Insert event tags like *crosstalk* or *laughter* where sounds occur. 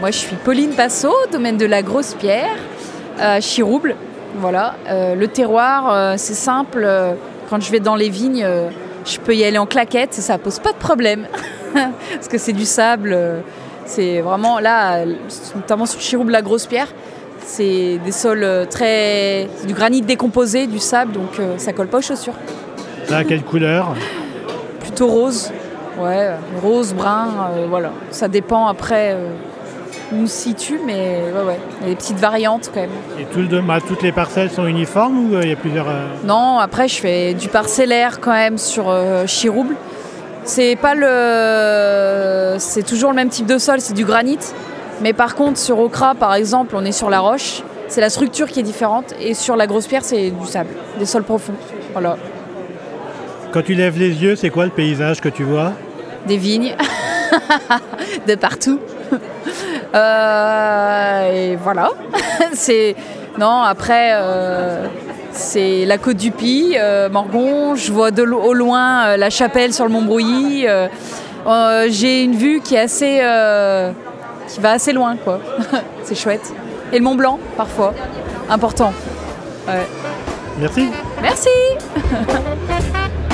Moi, je suis Pauline Passot, domaine de la Grosse Pierre, à Chirouble. Voilà. Euh, le terroir, euh, c'est simple. euh, Quand je vais dans les vignes, euh, je peux y aller en claquette, ça pose pas de problème. *laughs* Parce que c'est du sable. euh, C'est vraiment là, euh, notamment sur Chirouble, la Grosse Pierre, c'est des sols euh, très. c'est du granit décomposé, du sable, donc euh, ça colle pas aux chaussures. Ça a quelle *laughs* couleur? Plutôt rose. Ouais, euh, rose, brun, euh, voilà. Ça dépend après situe, mais ouais, ouais. Il y a des petites variantes quand même. Et tout le dom- bah, toutes les parcelles sont uniformes ou euh, il y a plusieurs... euh, Non, après je fais du parcellaire quand même sur euh, Chirouble. C'est pas le, c'est toujours le même type de sol, c'est du granit. Mais par contre sur Okra par exemple, on est sur la roche. C'est la structure qui est différente et sur la grosse pierre c'est du sable, des sols profonds. Voilà, Quand tu lèves les yeux, c'est quoi le paysage que tu vois? Des vignes *laughs* de partout. Euh, et voilà. *laughs* c'est non après. euh, c'est la côte du Pi, euh, Morgon. Je vois de au loin euh, la chapelle sur le Mont Brouilly. euh, J'ai une vue qui est assez, qui va assez loin, quoi. *laughs* c'est chouette. Et le Mont Blanc, parfois, important. Ouais. Merci. Merci. *laughs*